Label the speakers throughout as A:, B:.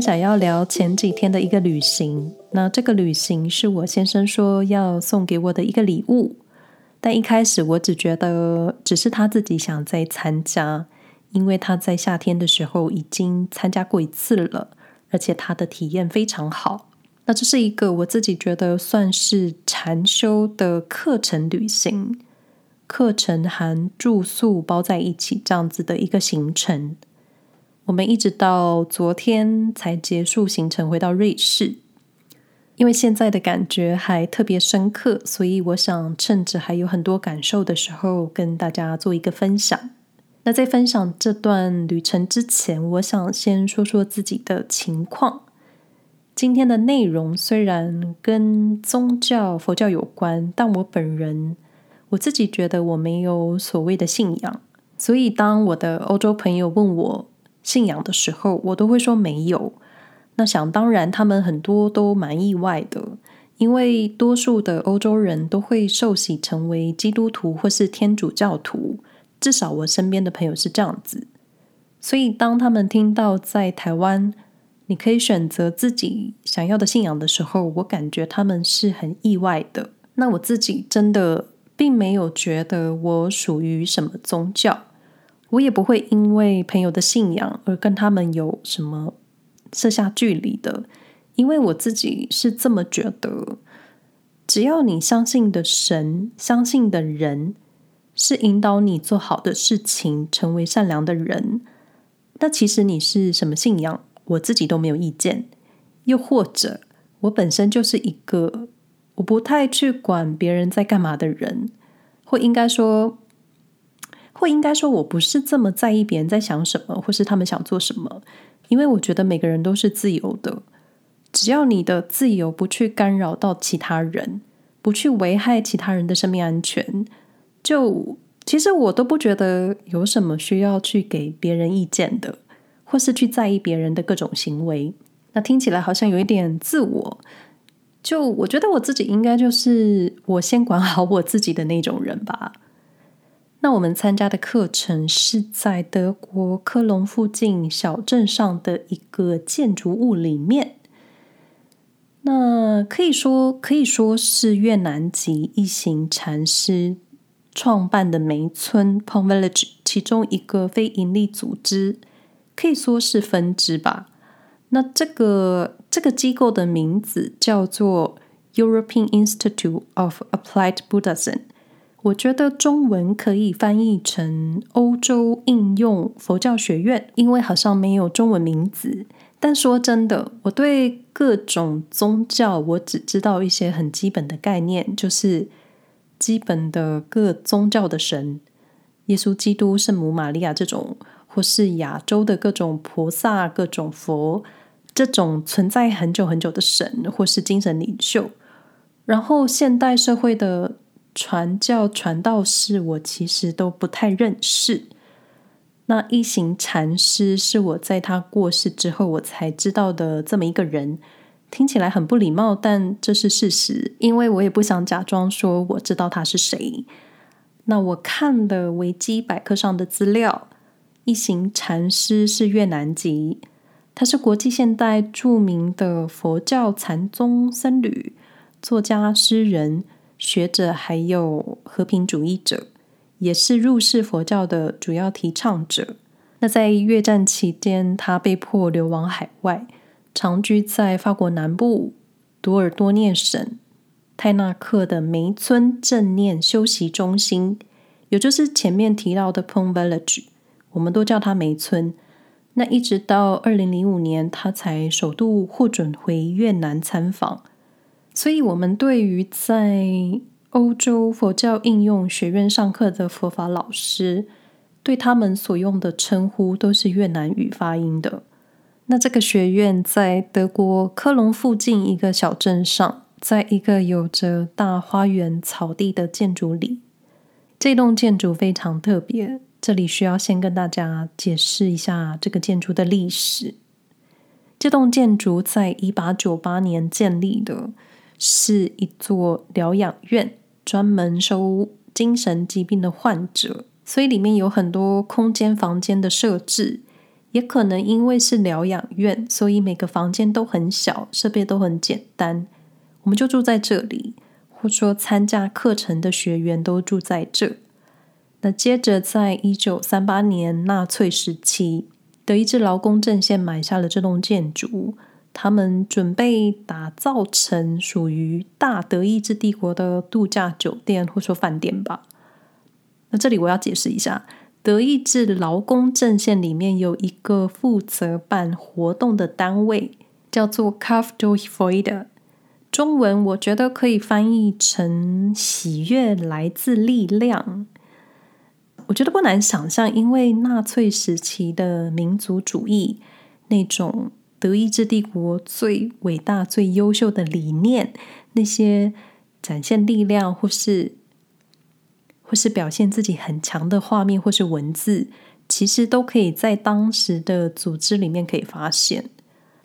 A: 想要聊前几天的一个旅行。那这个旅行是我先生说要送给我的一个礼物，但一开始我只觉得只是他自己想再参加，因为他在夏天的时候已经参加过一次了，而且他的体验非常好。那这是一个我自己觉得算是禅修的课程旅行，课程含住宿包在一起这样子的一个行程。我们一直到昨天才结束行程，回到瑞士。因为现在的感觉还特别深刻，所以我想趁着还有很多感受的时候，跟大家做一个分享。那在分享这段旅程之前，我想先说说自己的情况。今天的内容虽然跟宗教佛教有关，但我本人我自己觉得我没有所谓的信仰，所以当我的欧洲朋友问我信仰的时候，我都会说没有。那想当然，他们很多都蛮意外的，因为多数的欧洲人都会受洗成为基督徒或是天主教徒，至少我身边的朋友是这样子。所以当他们听到在台湾，你可以选择自己想要的信仰的时候，我感觉他们是很意外的。那我自己真的并没有觉得我属于什么宗教，我也不会因为朋友的信仰而跟他们有什么设下距离的，因为我自己是这么觉得：只要你相信的神、相信的人是引导你做好的事情、成为善良的人，那其实你是什么信仰？我自己都没有意见，又或者我本身就是一个我不太去管别人在干嘛的人，或应该说，或应该说我不是这么在意别人在想什么，或是他们想做什么，因为我觉得每个人都是自由的，只要你的自由不去干扰到其他人，不去危害其他人的生命安全，就其实我都不觉得有什么需要去给别人意见的。或是去在意别人的各种行为，那听起来好像有一点自我。就我觉得我自己应该就是我先管好我自己的那种人吧。那我们参加的课程是在德国科隆附近小镇上的一个建筑物里面。那可以说可以说是越南籍一行禅师创办的梅村 Plum Village 其中一个非营利组织。可以说是分支吧。那这个这个机构的名字叫做 European Institute of Applied Buddhism。我觉得中文可以翻译成欧洲应用佛教学院，因为好像没有中文名字。但说真的，我对各种宗教我只知道一些很基本的概念，就是基本的各宗教的神，耶稣基督、圣母玛利亚这种。或是亚洲的各种菩萨、各种佛，这种存在很久很久的神，或是精神领袖。然后现代社会的传教传道士，我其实都不太认识。那一行禅师是我在他过世之后我才知道的这么一个人，听起来很不礼貌，但这是事实，因为我也不想假装说我知道他是谁。那我看的维基百科上的资料。一行禅师是越南籍，他是国际现代著名的佛教禅宗僧侣、作家、诗人、学者，还有和平主义者，也是入世佛教的主要提倡者。那在越战期间，他被迫流亡海外，长居在法国南部多尔多涅省泰纳克的梅村正念修习中心，也就是前面提到的 Plum Village。我们都叫他梅村。那一直到二零零五年，他才首度获准回越南参访。所以，我们对于在欧洲佛教应用学院上课的佛法老师，对他们所用的称呼都是越南语发音的。那这个学院在德国科隆附近一个小镇上，在一个有着大花园草地的建筑里。这栋建筑非常特别。这里需要先跟大家解释一下这个建筑的历史。这栋建筑在一八九八年建立的，是一座疗养院，专门收精神疾病的患者，所以里面有很多空间、房间的设置，也可能因为是疗养院，所以每个房间都很小，设备都很简单，我们就住在这里，或者说参加课程的学员都住在这。那接着，在一九三八年纳粹时期，德意志劳工阵线买下了这栋建筑，他们准备打造成属于大德意志帝国的度假酒店，或说饭店吧。那这里我要解释一下，德意志劳工阵线里面有一个负责办活动的单位，叫做 Kauf durch Freude，中文我觉得可以翻译成“喜悦来自力量”。我觉得不难想象，因为纳粹时期的民族主义，那种德意志帝国最伟大、最优秀的理念，那些展现力量或是或是表现自己很强的画面或是文字，其实都可以在当时的组织里面可以发现。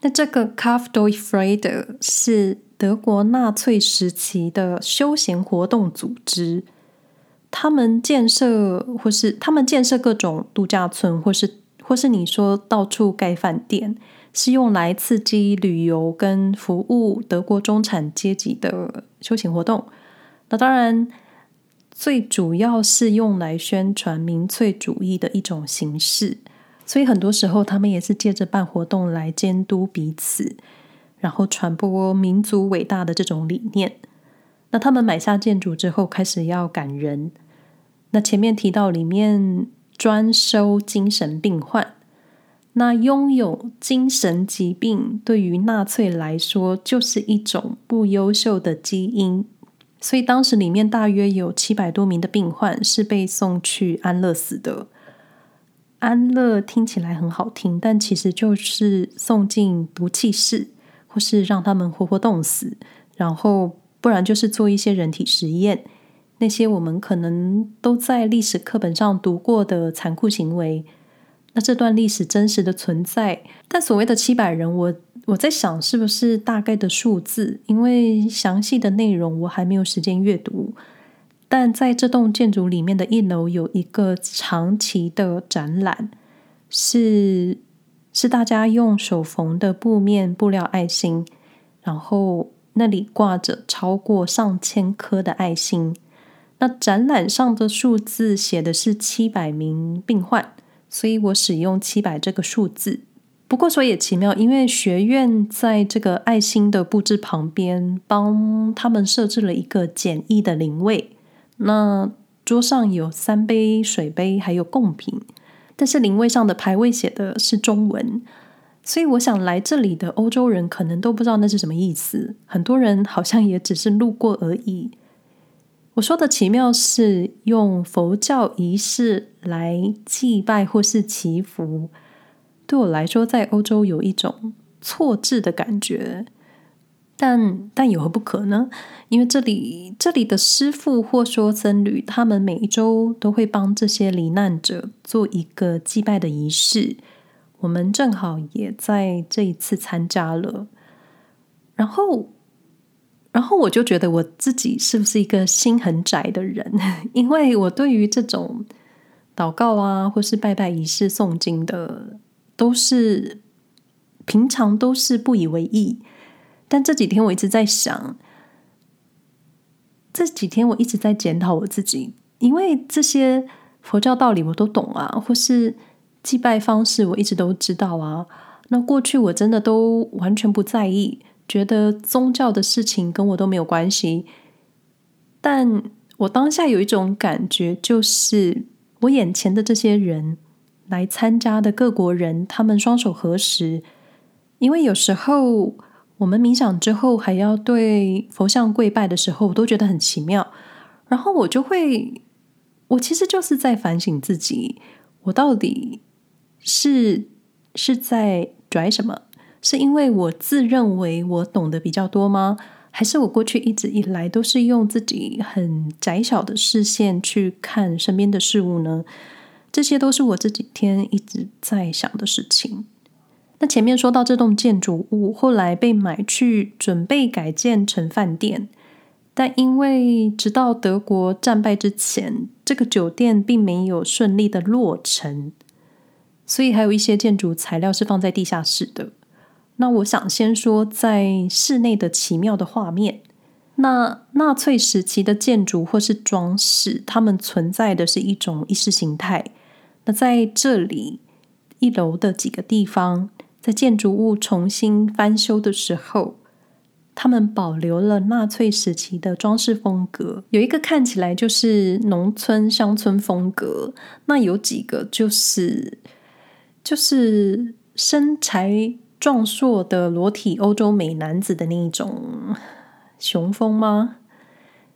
A: 那这个 k a f d o Freude 是德国纳粹时期的休闲活动组织。他们建设，或是他们建设各种度假村，或是或是你说到处盖饭店，是用来刺激旅游跟服务德国中产阶级的休闲活动。那当然，最主要是用来宣传民粹主义的一种形式。所以很多时候，他们也是借着办活动来监督彼此，然后传播民族伟大的这种理念。那他们买下建筑之后，开始要赶人。那前面提到里面专收精神病患，那拥有精神疾病对于纳粹来说就是一种不优秀的基因，所以当时里面大约有七百多名的病患是被送去安乐死的。安乐听起来很好听，但其实就是送进毒气室，或是让他们活活冻死，然后不然就是做一些人体实验。那些我们可能都在历史课本上读过的残酷行为，那这段历史真实的存在。但所谓的七百人，我我在想是不是大概的数字，因为详细的内容我还没有时间阅读。但在这栋建筑里面的一楼有一个长期的展览，是是大家用手缝的布面布料爱心，然后那里挂着超过上千颗的爱心。那展览上的数字写的是七百名病患，所以我使用七百这个数字。不过说也奇妙，因为学院在这个爱心的布置旁边，帮他们设置了一个简易的灵位。那桌上有三杯水杯，还有贡品，但是灵位上的牌位写的是中文，所以我想来这里的欧洲人可能都不知道那是什么意思。很多人好像也只是路过而已。我说的奇妙是用佛教仪式来祭拜或是祈福，对我来说，在欧洲有一种错置的感觉，但但有何不可呢？因为这里这里的师傅或说僧侣，他们每一周都会帮这些罹难者做一个祭拜的仪式，我们正好也在这一次参加了，然后。然后我就觉得我自己是不是一个心很窄的人？因为我对于这种祷告啊，或是拜拜仪式、诵经的，都是平常都是不以为意。但这几天我一直在想，这几天我一直在检讨我自己，因为这些佛教道理我都懂啊，或是祭拜方式我一直都知道啊。那过去我真的都完全不在意。觉得宗教的事情跟我都没有关系，但我当下有一种感觉，就是我眼前的这些人来参加的各国人，他们双手合十，因为有时候我们冥想之后还要对佛像跪拜的时候，我都觉得很奇妙。然后我就会，我其实就是在反省自己，我到底是是在拽什么？是因为我自认为我懂得比较多吗？还是我过去一直以来都是用自己很窄小的视线去看身边的事物呢？这些都是我这几天一直在想的事情。那前面说到这栋建筑物后来被买去准备改建成饭店，但因为直到德国战败之前，这个酒店并没有顺利的落成。所以还有一些建筑材料是放在地下室的。那我想先说在室内的奇妙的画面。那纳粹时期的建筑或是装饰，它们存在的是一种意识形态。那在这里，一楼的几个地方，在建筑物重新翻修的时候，他们保留了纳粹时期的装饰风格。有一个看起来就是农村乡村风格，那有几个就是就是身材壮硕的裸体欧洲美男子的那一种雄风吗？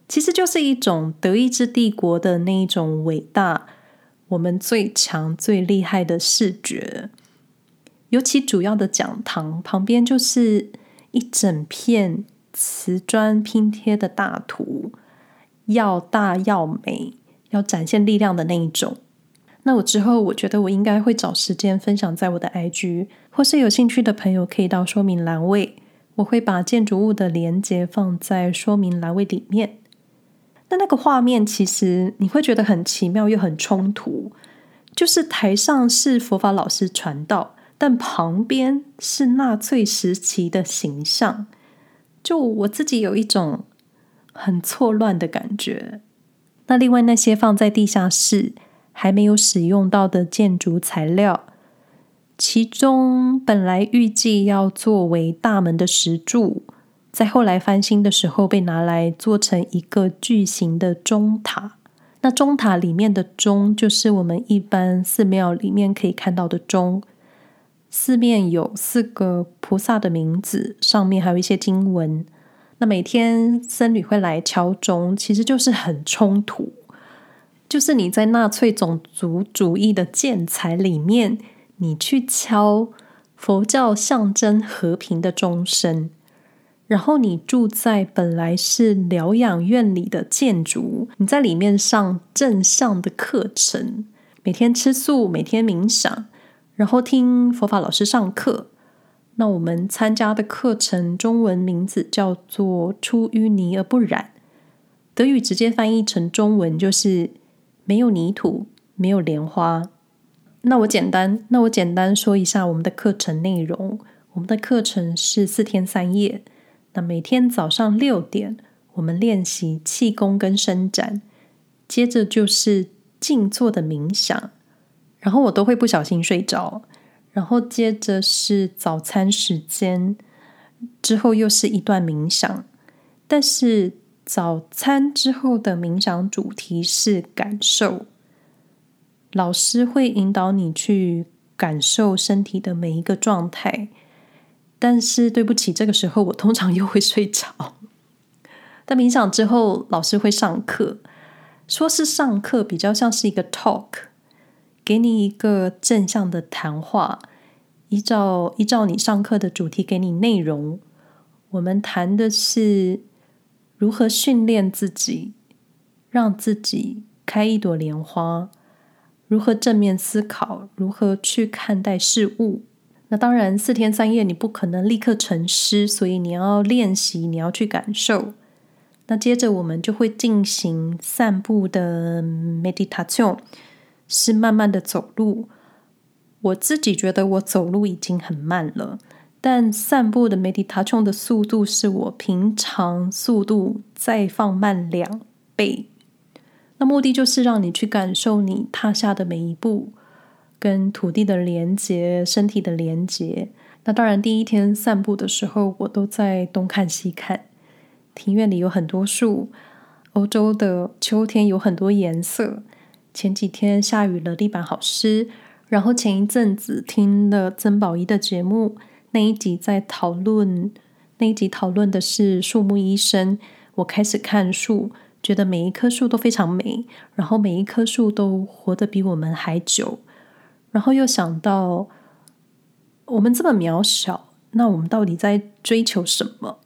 A: 其实就是一种德意志帝国的那一种伟大。我们最强、最厉害的视觉，尤其主要的讲堂旁边就是一整片瓷砖拼贴的大图，要大要美，要展现力量的那一种。那我之后，我觉得我应该会找时间分享在我的 IG，或是有兴趣的朋友可以到说明栏位，我会把建筑物的连接放在说明栏位里面。那那个画面其实你会觉得很奇妙又很冲突，就是台上是佛法老师传道，但旁边是纳粹时期的形象，就我自己有一种很错乱的感觉。那另外那些放在地下室还没有使用到的建筑材料，其中本来预计要作为大门的石柱。在后来翻新的时候，被拿来做成一个巨型的钟塔。那钟塔里面的钟，就是我们一般寺庙里面可以看到的钟。四面有四个菩萨的名字，上面还有一些经文。那每天僧侣会来敲钟，其实就是很冲突。就是你在纳粹种族主义的建材里面，你去敲佛教象征和平的钟声。然后你住在本来是疗养院里的建筑，你在里面上正向的课程，每天吃素，每天冥想，然后听佛法老师上课。那我们参加的课程中文名字叫做“出淤泥而不染”，德语直接翻译成中文就是“没有泥土，没有莲花”。那我简单，那我简单说一下我们的课程内容。我们的课程是四天三夜。那每天早上六点，我们练习气功跟伸展，接着就是静坐的冥想，然后我都会不小心睡着，然后接着是早餐时间，之后又是一段冥想，但是早餐之后的冥想主题是感受，老师会引导你去感受身体的每一个状态。但是对不起，这个时候我通常又会睡着。但冥想之后，老师会上课，说是上课，比较像是一个 talk，给你一个正向的谈话，依照依照你上课的主题给你内容。我们谈的是如何训练自己，让自己开一朵莲花，如何正面思考，如何去看待事物。那当然，四天三夜你不可能立刻成师，所以你要练习，你要去感受。那接着我们就会进行散步的 meditation，是慢慢的走路。我自己觉得我走路已经很慢了，但散步的 meditation 的速度是我平常速度再放慢两倍。那目的就是让你去感受你踏下的每一步。跟土地的连接，身体的连接。那当然，第一天散步的时候，我都在东看西看。庭院里有很多树，欧洲的秋天有很多颜色。前几天下雨了，地板好湿。然后前一阵子听了曾宝仪的节目，那一集在讨论，那一集讨论的是树木医生。我开始看树，觉得每一棵树都非常美，然后每一棵树都活得比我们还久。然后又想到，我们这么渺小，那我们到底在追求什么？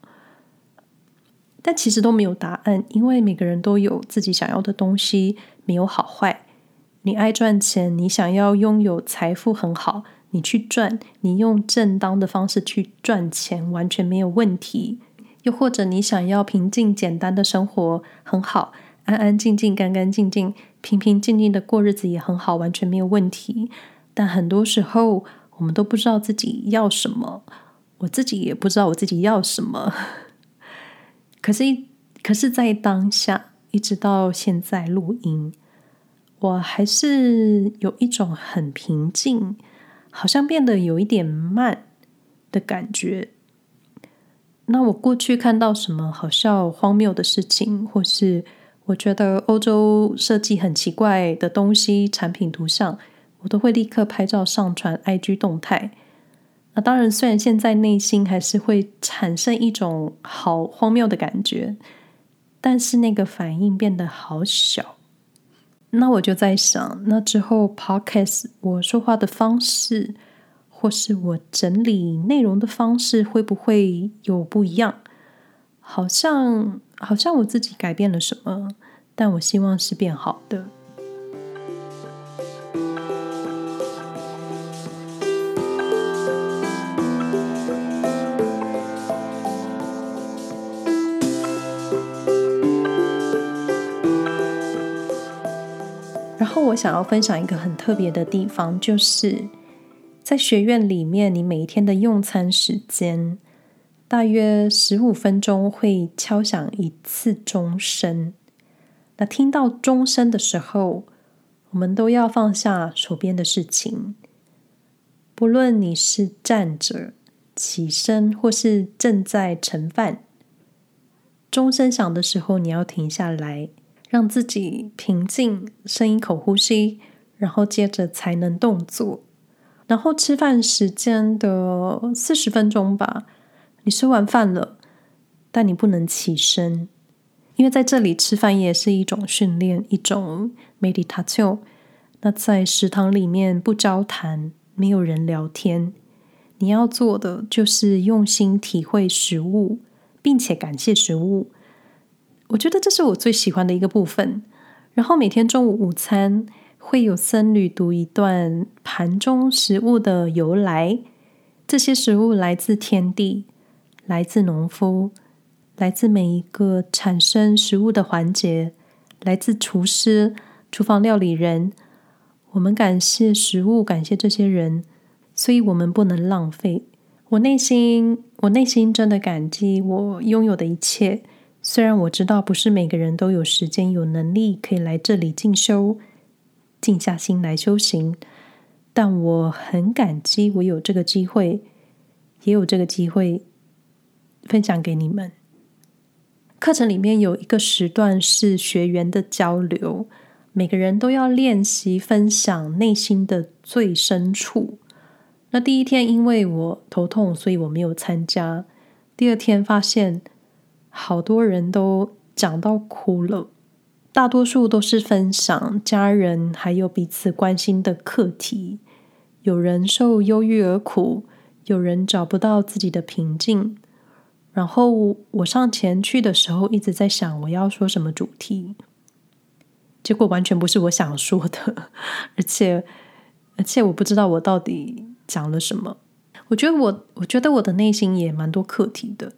A: 但其实都没有答案，因为每个人都有自己想要的东西，没有好坏。你爱赚钱，你想要拥有财富很好，你去赚，你用正当的方式去赚钱，完全没有问题。又或者你想要平静简单的生活，很好，安安静静、干干净净、平平静静的过日子也很好，完全没有问题。但很多时候我们都不知道自己要什么，我自己也不知道我自己要什么。可是，可是在当下，一直到现在录音，我还是有一种很平静，好像变得有一点慢的感觉。那我过去看到什么好笑、荒谬的事情，或是我觉得欧洲设计很奇怪的东西、产品图像，我都会立刻拍照上传 IG 动态。那当然，虽然现在内心还是会产生一种好荒谬的感觉，但是那个反应变得好小。那我就在想，那之后 Podcast 我说话的方式，或是我整理内容的方式，会不会有不一样？好像好像我自己改变了什么，但我希望是变好的。想要分享一个很特别的地方，就是在学院里面，你每一天的用餐时间大约十五分钟会敲响一次钟声。那听到钟声的时候，我们都要放下手边的事情，不论你是站着、起身，或是正在盛饭，钟声响的时候，你要停下来。让自己平静，深一口呼吸，然后接着才能动作。然后吃饭时间的四十分钟吧，你吃完饭了，但你不能起身，因为在这里吃饭也是一种训练，一种 meditation。那在食堂里面不交谈，没有人聊天，你要做的就是用心体会食物，并且感谢食物。我觉得这是我最喜欢的一个部分。然后每天中午午餐会有僧侣读一段盘中食物的由来。这些食物来自天地，来自农夫，来自每一个产生食物的环节，来自厨师、厨房料理人。我们感谢食物，感谢这些人，所以我们不能浪费。我内心，我内心真的感激我拥有的一切。虽然我知道不是每个人都有时间、有能力可以来这里进修、静下心来修行，但我很感激我有这个机会，也有这个机会分享给你们。课程里面有一个时段是学员的交流，每个人都要练习分享内心的最深处。那第一天因为我头痛，所以我没有参加。第二天发现。好多人都讲到哭了，大多数都是分享家人还有彼此关心的课题。有人受忧郁而苦，有人找不到自己的平静。然后我上前去的时候，一直在想我要说什么主题，结果完全不是我想说的，而且而且我不知道我到底讲了什么。我觉得我我觉得我的内心也蛮多课题的。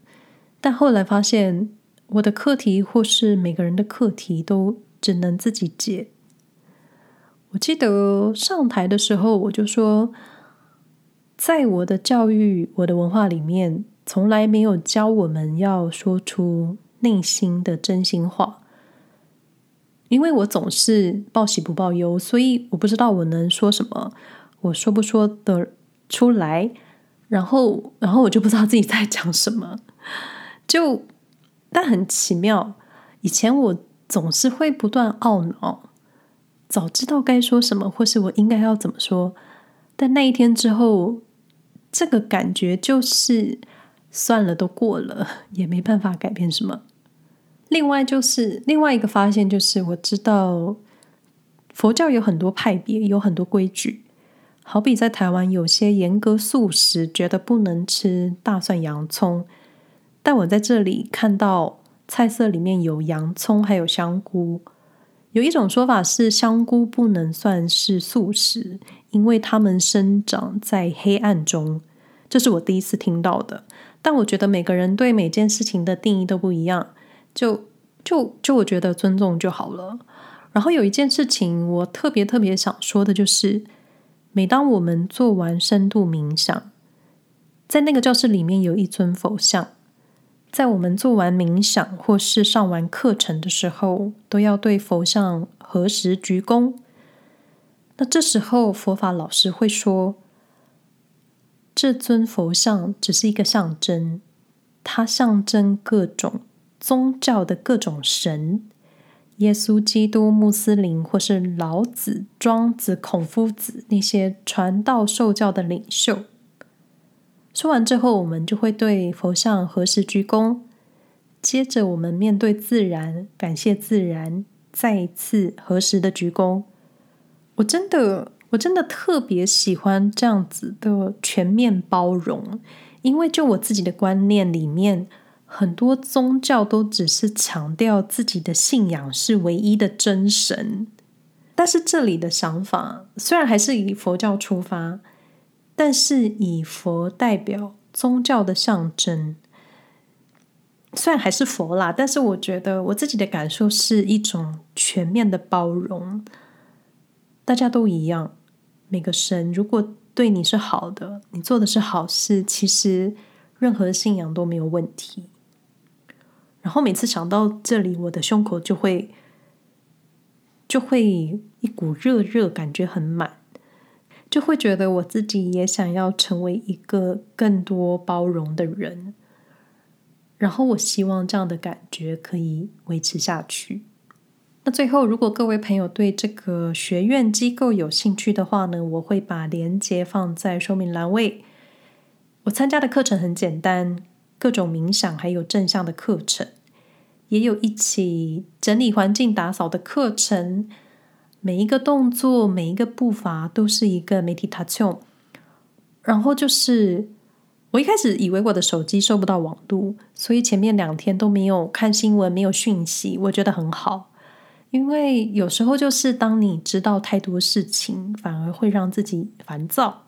A: 但后来发现，我的课题或是每个人的课题都只能自己解。我记得上台的时候，我就说，在我的教育、我的文化里面，从来没有教我们要说出内心的真心话。因为我总是报喜不报忧，所以我不知道我能说什么，我说不说得出来，然后，然后我就不知道自己在讲什么。就，但很奇妙。以前我总是会不断懊恼，早知道该说什么，或是我应该要怎么说。但那一天之后，这个感觉就是算了，都过了，也没办法改变什么。另外，就是另外一个发现，就是我知道佛教有很多派别，有很多规矩。好比在台湾，有些严格素食，觉得不能吃大蒜、洋葱。但我在这里看到菜色里面有洋葱，还有香菇。有一种说法是香菇不能算是素食，因为它们生长在黑暗中。这是我第一次听到的。但我觉得每个人对每件事情的定义都不一样，就就就我觉得尊重就好了。然后有一件事情我特别特别想说的就是，每当我们做完深度冥想，在那个教室里面有一尊佛像，在我们做完冥想或是上完课程的时候，都要对佛像合十鞠躬。那这时候佛法老师会说，这尊佛像只是一个象征，它象征各种宗教的各种神。耶稣基督、穆斯林，或是老子、庄子、孔夫子那些传道授教的领袖。说完之后，我们就会对佛像合十鞠躬。接着，我们面对自然，感谢自然，再一次合十的鞠躬。我真的，我真的特别喜欢这样子的全面包容，因为就我自己的观念里面。很多宗教都只是强调自己的信仰是唯一的真神，但是这里的想法虽然还是以佛教出发，但是以佛代表宗教的象征，虽然还是佛啦，但是我觉得我自己的感受是一种全面的包容，大家都一样，每个神如果对你是好的，你做的是好事，其实任何信仰都没有问题。然后每次想到这里，我的胸口就会就会一股热热，感觉很满，就会觉得我自己也想要成为一个更多包容的人。然后我希望这样的感觉可以维持下去。那最后，如果各位朋友对这个学院机构有兴趣的话呢，我会把链接放在说明栏位。我参加的课程很简单。各种冥想，还有正向的课程，也有一起整理环境、打扫的课程。每一个动作，每一个步伐，都是一个 meditation。然后就是，我一开始以为我的手机收不到网路，所以前面两天都没有看新闻，没有讯息。我觉得很好，因为有时候就是当你知道太多事情，反而会让自己烦躁。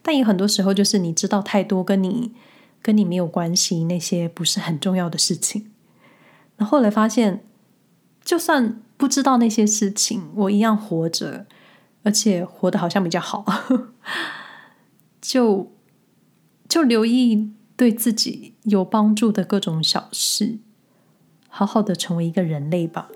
A: 但有很多时候，就是你知道太多，跟你。跟你没有关系，那些不是很重要的事情。那后来发现，就算不知道那些事情，我一样活着，而且活得好像比较好。就就留意对自己有帮助的各种小事，好好的成为一个人类吧。